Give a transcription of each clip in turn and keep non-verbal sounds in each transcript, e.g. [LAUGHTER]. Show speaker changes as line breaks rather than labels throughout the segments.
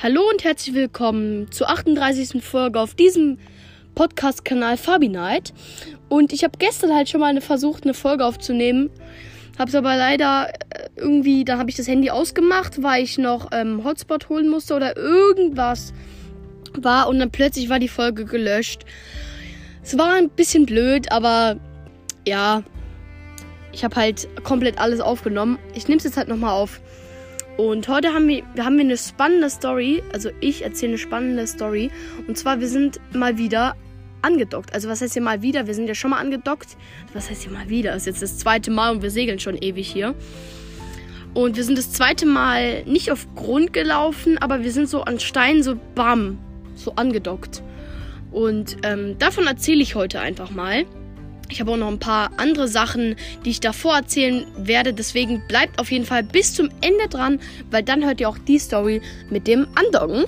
Hallo und herzlich willkommen zur 38. Folge auf diesem Podcast-Kanal Fabi Night. Und ich habe gestern halt schon mal eine, versucht, eine Folge aufzunehmen. Habe es aber leider äh, irgendwie, dann habe ich das Handy ausgemacht, weil ich noch ähm, Hotspot holen musste oder irgendwas war. Und dann plötzlich war die Folge gelöscht. Es war ein bisschen blöd, aber ja, ich habe halt komplett alles aufgenommen. Ich nehme es jetzt halt nochmal auf. Und heute haben wir, haben eine spannende Story. Also ich erzähle eine spannende Story. Und zwar, wir sind mal wieder angedockt. Also was heißt hier mal wieder? Wir sind ja schon mal angedockt. Was heißt hier mal wieder? Das ist jetzt das zweite Mal und wir segeln schon ewig hier. Und wir sind das zweite Mal nicht auf Grund gelaufen, aber wir sind so an Steinen so bam, so angedockt. Und ähm, davon erzähle ich heute einfach mal. Ich habe auch noch ein paar andere Sachen, die ich davor erzählen werde. Deswegen bleibt auf jeden Fall bis zum Ende dran, weil dann hört ihr auch die Story mit dem Andoggen.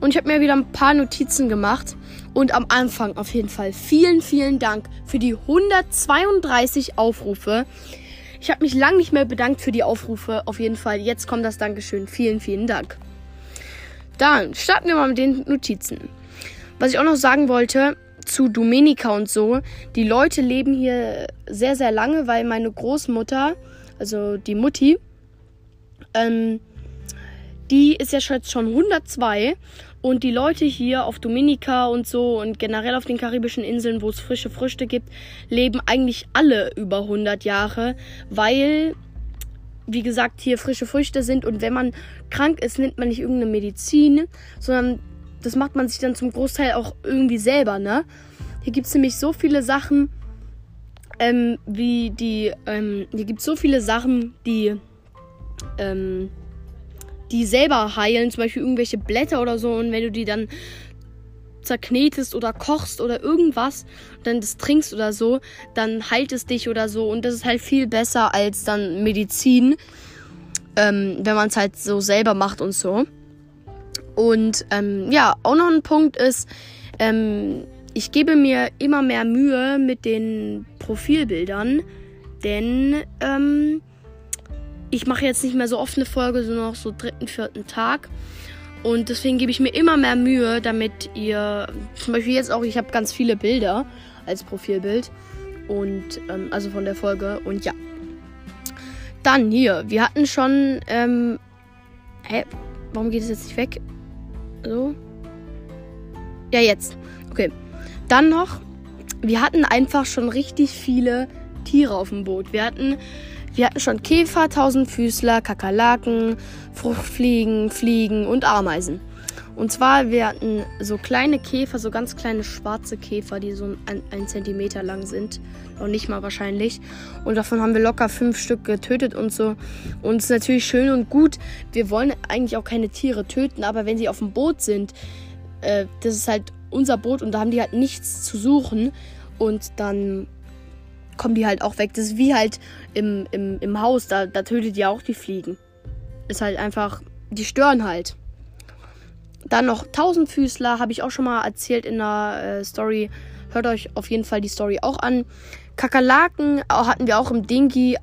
Und ich habe mir wieder ein paar Notizen gemacht. Und am Anfang auf jeden Fall vielen, vielen Dank für die 132 Aufrufe. Ich habe mich lange nicht mehr bedankt für die Aufrufe. Auf jeden Fall, jetzt kommt das Dankeschön. Vielen, vielen Dank. Dann starten wir mal mit den Notizen. Was ich auch noch sagen wollte, zu Domenica und so. Die Leute leben hier sehr, sehr lange, weil meine Großmutter, also die Mutti, ähm, die ist ja jetzt schon 102 und die Leute hier auf Dominica und so und generell auf den karibischen Inseln, wo es frische Früchte gibt, leben eigentlich alle über 100 Jahre, weil, wie gesagt, hier frische Früchte sind und wenn man krank ist, nimmt man nicht irgendeine Medizin, sondern das macht man sich dann zum Großteil auch irgendwie selber, ne? Hier gibt es nämlich so viele Sachen, ähm, wie die, ähm, hier gibt es so viele Sachen, die, ähm, die selber heilen, zum Beispiel irgendwelche Blätter oder so. Und wenn du die dann zerknetest oder kochst oder irgendwas, dann das trinkst oder so, dann heilt es dich oder so. Und das ist halt viel besser als dann Medizin, ähm, wenn man es halt so selber macht und so. Und ähm, ja, auch noch ein Punkt ist, ähm, ich gebe mir immer mehr Mühe mit den Profilbildern, denn ähm, ich mache jetzt nicht mehr so oft eine Folge, sondern noch so dritten, vierten Tag. Und deswegen gebe ich mir immer mehr Mühe, damit ihr, zum Beispiel jetzt auch, ich habe ganz viele Bilder als Profilbild. Und, ähm, also von der Folge. Und ja. Dann hier, wir hatten schon, ähm, hä, warum geht es jetzt nicht weg? So. Ja, jetzt. Okay. Dann noch, wir hatten einfach schon richtig viele Tiere auf dem Boot. Wir hatten, wir hatten schon Käfer, Tausendfüßler, Kakerlaken, Fruchtfliegen, Fliegen und Ameisen. Und zwar, wir hatten so kleine Käfer, so ganz kleine schwarze Käfer, die so ein, ein Zentimeter lang sind. Noch nicht mal wahrscheinlich. Und davon haben wir locker fünf Stück getötet und so. Und es ist natürlich schön und gut. Wir wollen eigentlich auch keine Tiere töten, aber wenn sie auf dem Boot sind, äh, das ist halt unser Boot und da haben die halt nichts zu suchen. Und dann kommen die halt auch weg. Das ist wie halt im, im, im Haus, da, da tötet ihr auch die Fliegen. Ist halt einfach, die stören halt. Dann noch Tausendfüßler, habe ich auch schon mal erzählt in der äh, Story. Hört euch auf jeden Fall die Story auch an. Kakerlaken hatten wir auch im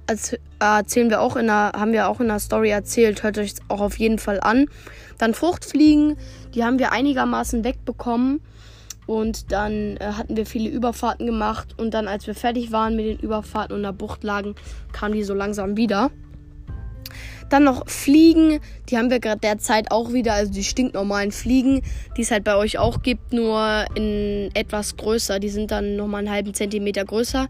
als, äh, erzählen wir auch in der, haben wir auch in der Story erzählt. Hört euch auch auf jeden Fall an. Dann Fruchtfliegen, die haben wir einigermaßen wegbekommen. Und dann äh, hatten wir viele Überfahrten gemacht. Und dann, als wir fertig waren mit den Überfahrten und der Bucht lagen, kamen die so langsam wieder. Dann noch Fliegen, die haben wir gerade derzeit auch wieder, also die stinknormalen Fliegen, die es halt bei euch auch gibt, nur in etwas größer. Die sind dann nochmal einen halben Zentimeter größer,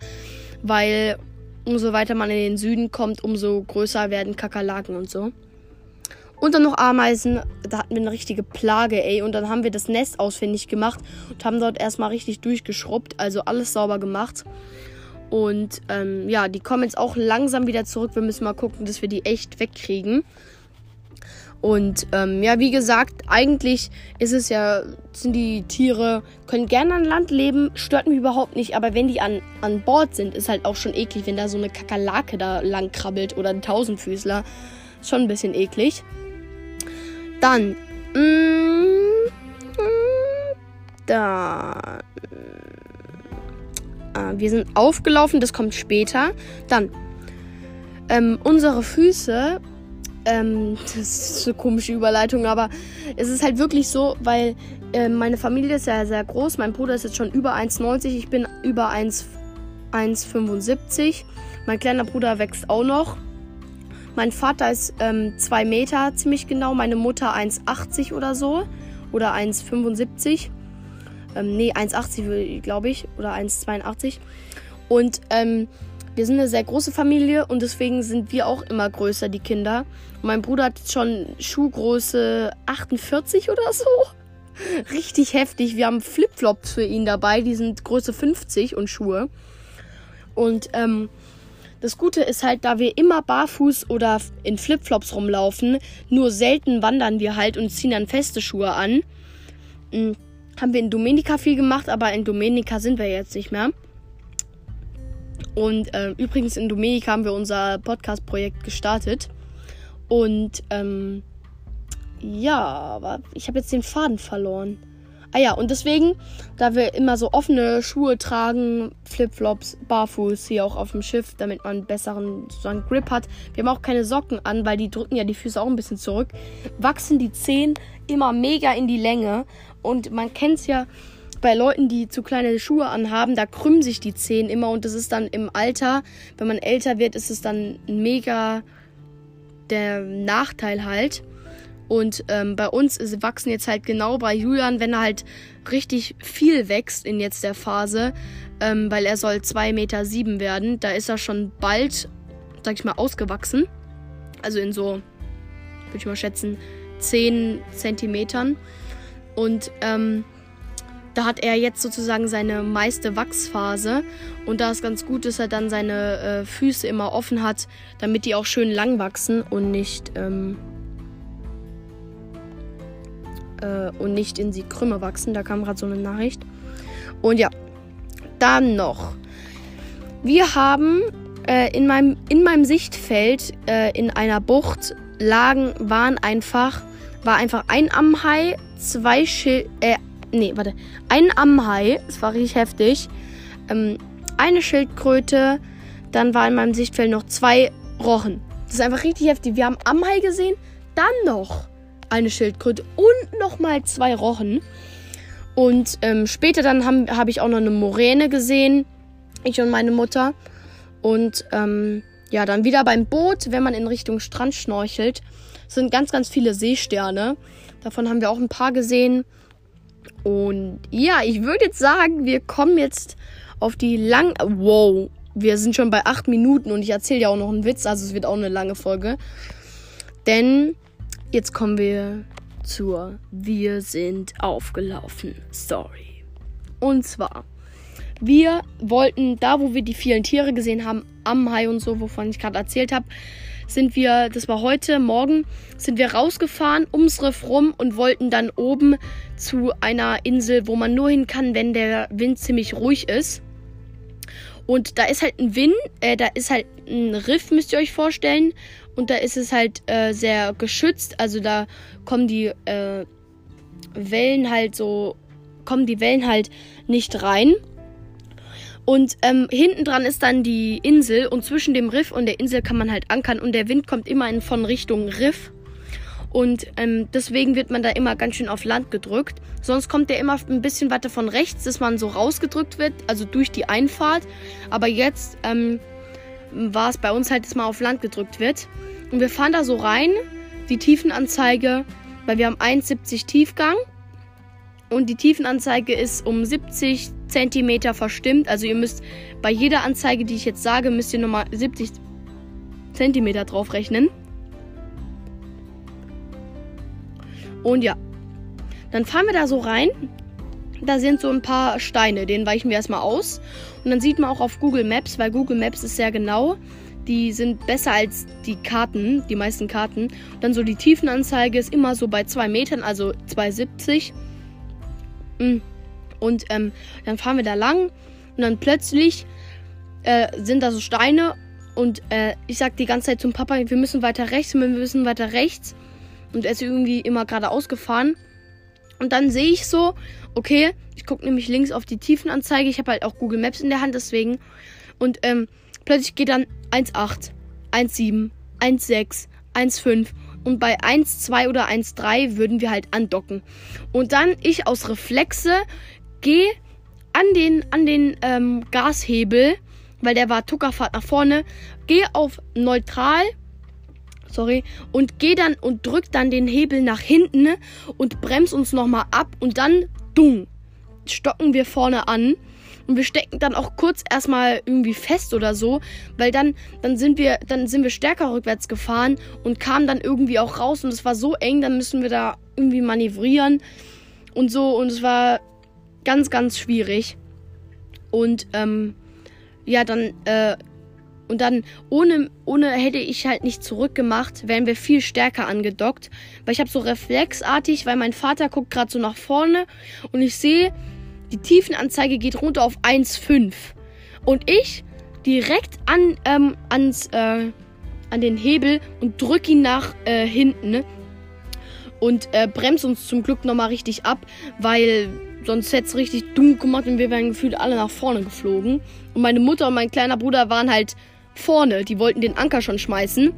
weil umso weiter man in den Süden kommt, umso größer werden Kakerlaken und so. Und dann noch Ameisen, da hatten wir eine richtige Plage, ey. Und dann haben wir das Nest ausfindig gemacht und haben dort erstmal richtig durchgeschrubbt, also alles sauber gemacht. Und ähm, ja, die kommen jetzt auch langsam wieder zurück. Wir müssen mal gucken, dass wir die echt wegkriegen. Und ähm, ja, wie gesagt, eigentlich ist es ja, sind die Tiere, können gerne an Land leben, stört mich überhaupt nicht. Aber wenn die an, an Bord sind, ist halt auch schon eklig, wenn da so eine Kakerlake da lang krabbelt oder ein Tausendfüßler. Schon ein bisschen eklig. Dann, mh, mm, dann äh, wir sind aufgelaufen, das kommt später. Dann, ähm, unsere Füße, ähm, das ist eine komische Überleitung, aber es ist halt wirklich so, weil äh, meine Familie ist ja sehr groß. Mein Bruder ist jetzt schon über 1,90, ich bin über 1,75. Mein kleiner Bruder wächst auch noch. Mein Vater ist 2 ähm, Meter ziemlich genau, meine Mutter 1,80 oder so. Oder 1,75. Ähm, nee, 1,80 glaube ich. Oder 1,82. Und ähm, wir sind eine sehr große Familie und deswegen sind wir auch immer größer, die Kinder. Und mein Bruder hat schon Schuhgröße 48 oder so. [LAUGHS] Richtig heftig. Wir haben Flipflops für ihn dabei. Die sind Größe 50 und Schuhe. Und ähm, das Gute ist halt, da wir immer barfuß oder in Flipflops rumlaufen, nur selten wandern wir halt und ziehen dann feste Schuhe an. Hm, haben wir in Domenica viel gemacht, aber in Domenica sind wir jetzt nicht mehr. Und äh, übrigens in Domenica haben wir unser Podcast-Projekt gestartet. Und ähm, ja, aber ich habe jetzt den Faden verloren. Ah ja, und deswegen, da wir immer so offene Schuhe tragen, Flipflops, barfuß hier auch auf dem Schiff, damit man einen besseren sozusagen Grip hat. Wir haben auch keine Socken an, weil die drücken ja die Füße auch ein bisschen zurück. Wachsen die Zehen immer mega in die Länge. Und man kennt es ja bei Leuten, die zu kleine Schuhe anhaben, da krümmen sich die Zehen immer und das ist dann im Alter, wenn man älter wird, ist es dann mega der Nachteil halt. Und ähm, bei uns ist, wachsen jetzt halt genau bei Julian, wenn er halt richtig viel wächst in jetzt der Phase, ähm, weil er soll 2,7 Meter sieben werden. Da ist er schon bald, sag ich mal, ausgewachsen. Also in so, würde ich mal schätzen, 10 Zentimetern. Und ähm, da hat er jetzt sozusagen seine meiste Wachsphase. Und da ist ganz gut, dass er dann seine äh, Füße immer offen hat, damit die auch schön lang wachsen und nicht. Ähm, äh, und nicht in sie Krümme wachsen. Da kam gerade so eine Nachricht. Und ja, dann noch. Wir haben äh, in, meinem, in meinem Sichtfeld äh, in einer Bucht lagen, waren einfach, war einfach ein Amhai, zwei Schild, äh, nee, warte, ein Amhai, das war richtig heftig, ähm, eine Schildkröte, dann war in meinem Sichtfeld noch zwei Rochen. Das ist einfach richtig heftig. Wir haben Amhai gesehen, dann noch eine Schildkröte und nochmal zwei Rochen. Und ähm, später dann habe hab ich auch noch eine Moräne gesehen. Ich und meine Mutter. Und ähm, ja, dann wieder beim Boot, wenn man in Richtung Strand schnorchelt, sind ganz, ganz viele Seesterne. Davon haben wir auch ein paar gesehen. Und ja, ich würde jetzt sagen, wir kommen jetzt auf die lang. Wow, wir sind schon bei acht Minuten und ich erzähle ja auch noch einen Witz, also es wird auch eine lange Folge. Denn Jetzt kommen wir zur Wir sind aufgelaufen Story. Und zwar, wir wollten da, wo wir die vielen Tiere gesehen haben, am Hai und so, wovon ich gerade erzählt habe, sind wir, das war heute Morgen, sind wir rausgefahren ums Riff rum und wollten dann oben zu einer Insel, wo man nur hin kann, wenn der Wind ziemlich ruhig ist. Und da ist halt ein Wind, äh, da ist halt ein Riff, müsst ihr euch vorstellen. Und da ist es halt äh, sehr geschützt. Also da kommen die äh, Wellen halt so, kommen die Wellen halt nicht rein. Und ähm, hinten dran ist dann die Insel und zwischen dem Riff und der Insel kann man halt ankern und der Wind kommt immer in, von Richtung Riff. Und ähm, deswegen wird man da immer ganz schön auf Land gedrückt. Sonst kommt der immer ein bisschen weiter von rechts, dass man so rausgedrückt wird, also durch die Einfahrt. Aber jetzt ähm, war es bei uns halt, dass man auf Land gedrückt wird. Und wir fahren da so rein, die Tiefenanzeige, weil wir haben 1,70 Tiefgang. Und die Tiefenanzeige ist um 70 cm verstimmt. Also ihr müsst bei jeder Anzeige, die ich jetzt sage, müsst ihr nochmal 70 cm drauf rechnen. Und ja, dann fahren wir da so rein. Da sind so ein paar Steine, denen weichen wir erstmal aus. Und dann sieht man auch auf Google Maps, weil Google Maps ist sehr genau, die sind besser als die Karten, die meisten Karten. Dann so die Tiefenanzeige ist immer so bei 2 Metern, also 2,70. Mm. Und ähm, dann fahren wir da lang und dann plötzlich äh, sind da so Steine und äh, ich sag die ganze Zeit zum Papa, wir müssen weiter rechts, wir müssen weiter rechts. Und er ist irgendwie immer geradeaus gefahren. Und dann sehe ich so, okay, ich gucke nämlich links auf die Tiefenanzeige. Ich habe halt auch Google Maps in der Hand, deswegen. Und ähm, plötzlich geht dann 1,8, 1,7, 1,6, 1,5 und bei 1,2 oder 1,3 würden wir halt andocken. Und dann ich aus Reflexe gehe an den, an den ähm, Gashebel, weil der war Tuckerfahrt nach vorne, gehe auf neutral, sorry, und gehe dann und drück dann den Hebel nach hinten und bremst uns nochmal ab und dann, dung, stocken wir vorne an. Und wir stecken dann auch kurz erstmal irgendwie fest oder so, weil dann, dann sind wir, dann sind wir stärker rückwärts gefahren und kamen dann irgendwie auch raus und es war so eng, dann müssen wir da irgendwie manövrieren und so und es war ganz, ganz schwierig. Und ähm, ja, dann, äh, und dann ohne, ohne hätte ich halt nicht zurückgemacht, wären wir viel stärker angedockt. Weil ich habe so reflexartig, weil mein Vater guckt gerade so nach vorne und ich sehe, die Tiefenanzeige geht runter auf 1,5. Und ich direkt an, ähm, ans, äh, an den Hebel und drücke ihn nach äh, hinten. Ne? Und äh, bremst uns zum Glück nochmal richtig ab, weil sonst hätte es richtig dumm gemacht und wir wären gefühlt alle nach vorne geflogen. Und meine Mutter und mein kleiner Bruder waren halt vorne. Die wollten den Anker schon schmeißen.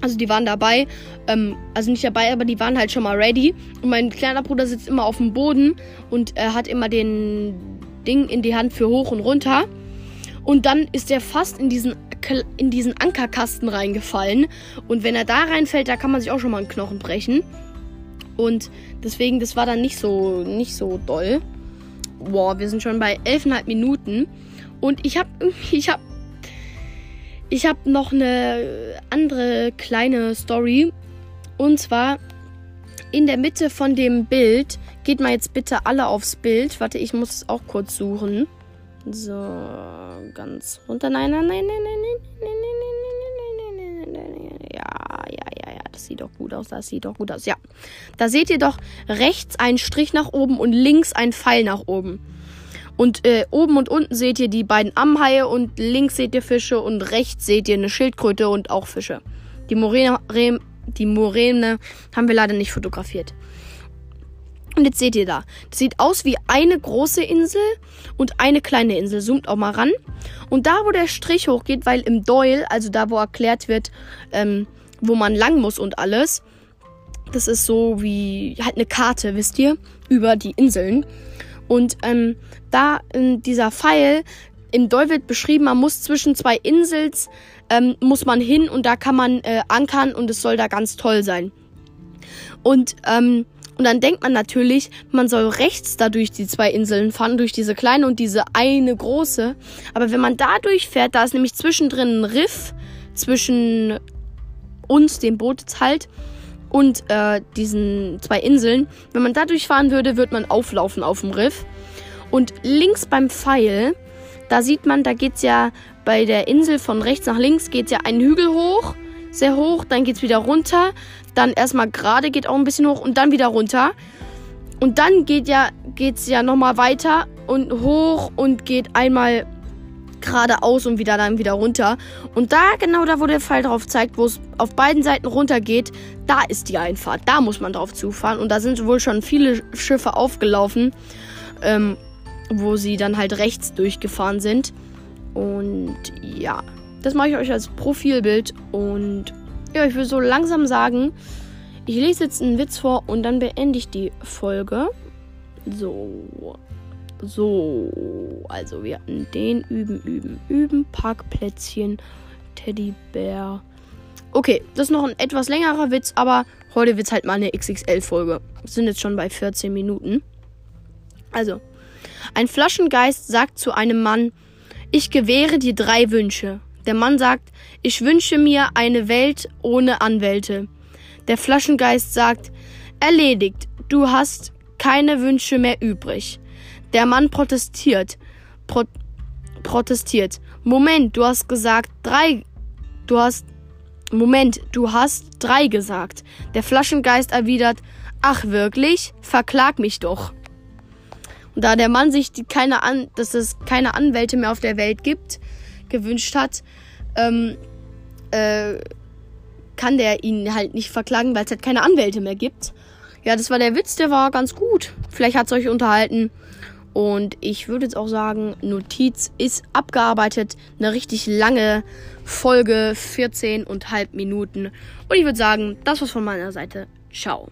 Also die waren dabei, ähm, also nicht dabei, aber die waren halt schon mal ready. Und mein kleiner Bruder sitzt immer auf dem Boden und äh, hat immer den Ding in die Hand für hoch und runter. Und dann ist er fast in diesen, in diesen Ankerkasten reingefallen. Und wenn er da reinfällt, da kann man sich auch schon mal einen Knochen brechen. Und deswegen, das war dann nicht so, nicht so doll. Boah, wir sind schon bei 11,5 Minuten. Und ich habe [LAUGHS] ich hab ich habe noch eine andere kleine Story. Und zwar in der Mitte von dem Bild. Geht mal jetzt bitte alle aufs Bild. Warte, ich muss es auch kurz suchen. So, ganz runter. Nein, nein, nein, nein, nein, nein, nein, Das sieht doch gut aus. Das sieht doch gut aus. Ja. Da seht ihr doch rechts einen Strich nach oben und links einen Pfeil nach oben. Und äh, oben und unten seht ihr die beiden Amhaie und links seht ihr Fische und rechts seht ihr eine Schildkröte und auch Fische. Die Moräne, die Moräne haben wir leider nicht fotografiert. Und jetzt seht ihr da. Das sieht aus wie eine große Insel und eine kleine Insel. Zoomt auch mal ran. Und da, wo der Strich hochgeht, weil im Doyle, also da, wo erklärt wird, ähm, wo man lang muss und alles, das ist so wie halt eine Karte, wisst ihr, über die Inseln. Und ähm, da in dieser Pfeil im Doll wird beschrieben, man muss zwischen zwei Insels ähm, muss man hin und da kann man äh, ankern und es soll da ganz toll sein. Und ähm, und dann denkt man natürlich, man soll rechts da durch die zwei Inseln fahren, durch diese kleine und diese eine große. Aber wenn man da durchfährt, da ist nämlich zwischendrin ein Riff zwischen uns, dem Boot jetzt halt, und äh, diesen zwei Inseln. Wenn man da durchfahren würde, würde man auflaufen auf dem Riff. Und links beim Pfeil, da sieht man, da geht es ja bei der Insel von rechts nach links, geht ja einen Hügel hoch, sehr hoch, dann geht es wieder runter, dann erstmal gerade, geht auch ein bisschen hoch und dann wieder runter. Und dann geht ja, geht's ja nochmal weiter und hoch und geht einmal geradeaus und wieder dann wieder runter. Und da, genau da, wo der Pfeil drauf zeigt, wo es auf beiden Seiten runter geht, da ist die Einfahrt. Da muss man drauf zufahren. Und da sind wohl schon viele Schiffe aufgelaufen, ähm, wo sie dann halt rechts durchgefahren sind. Und ja, das mache ich euch als Profilbild. Und ja, ich will so langsam sagen, ich lese jetzt einen Witz vor und dann beende ich die Folge. So. So, also wir hatten den üben, üben, üben, Parkplätzchen, Teddybär. Okay, das ist noch ein etwas längerer Witz, aber heute wird es halt mal eine XXL-Folge. Sind jetzt schon bei 14 Minuten. Also, ein Flaschengeist sagt zu einem Mann, ich gewähre dir drei Wünsche. Der Mann sagt, ich wünsche mir eine Welt ohne Anwälte. Der Flaschengeist sagt, erledigt, du hast keine Wünsche mehr übrig. Der Mann protestiert. Pro protestiert. Moment, du hast gesagt drei. Du hast. Moment, du hast drei gesagt. Der Flaschengeist erwidert. Ach wirklich? Verklag mich doch. Und da der Mann sich die, keine An dass es keine Anwälte mehr auf der Welt gibt, gewünscht hat, ähm, äh, kann der ihn halt nicht verklagen, weil es halt keine Anwälte mehr gibt. Ja, das war der Witz, der war ganz gut. Vielleicht hat es euch unterhalten. Und ich würde jetzt auch sagen, Notiz ist abgearbeitet. Eine richtig lange Folge, 14,5 Minuten. Und ich würde sagen, das war's von meiner Seite. Ciao.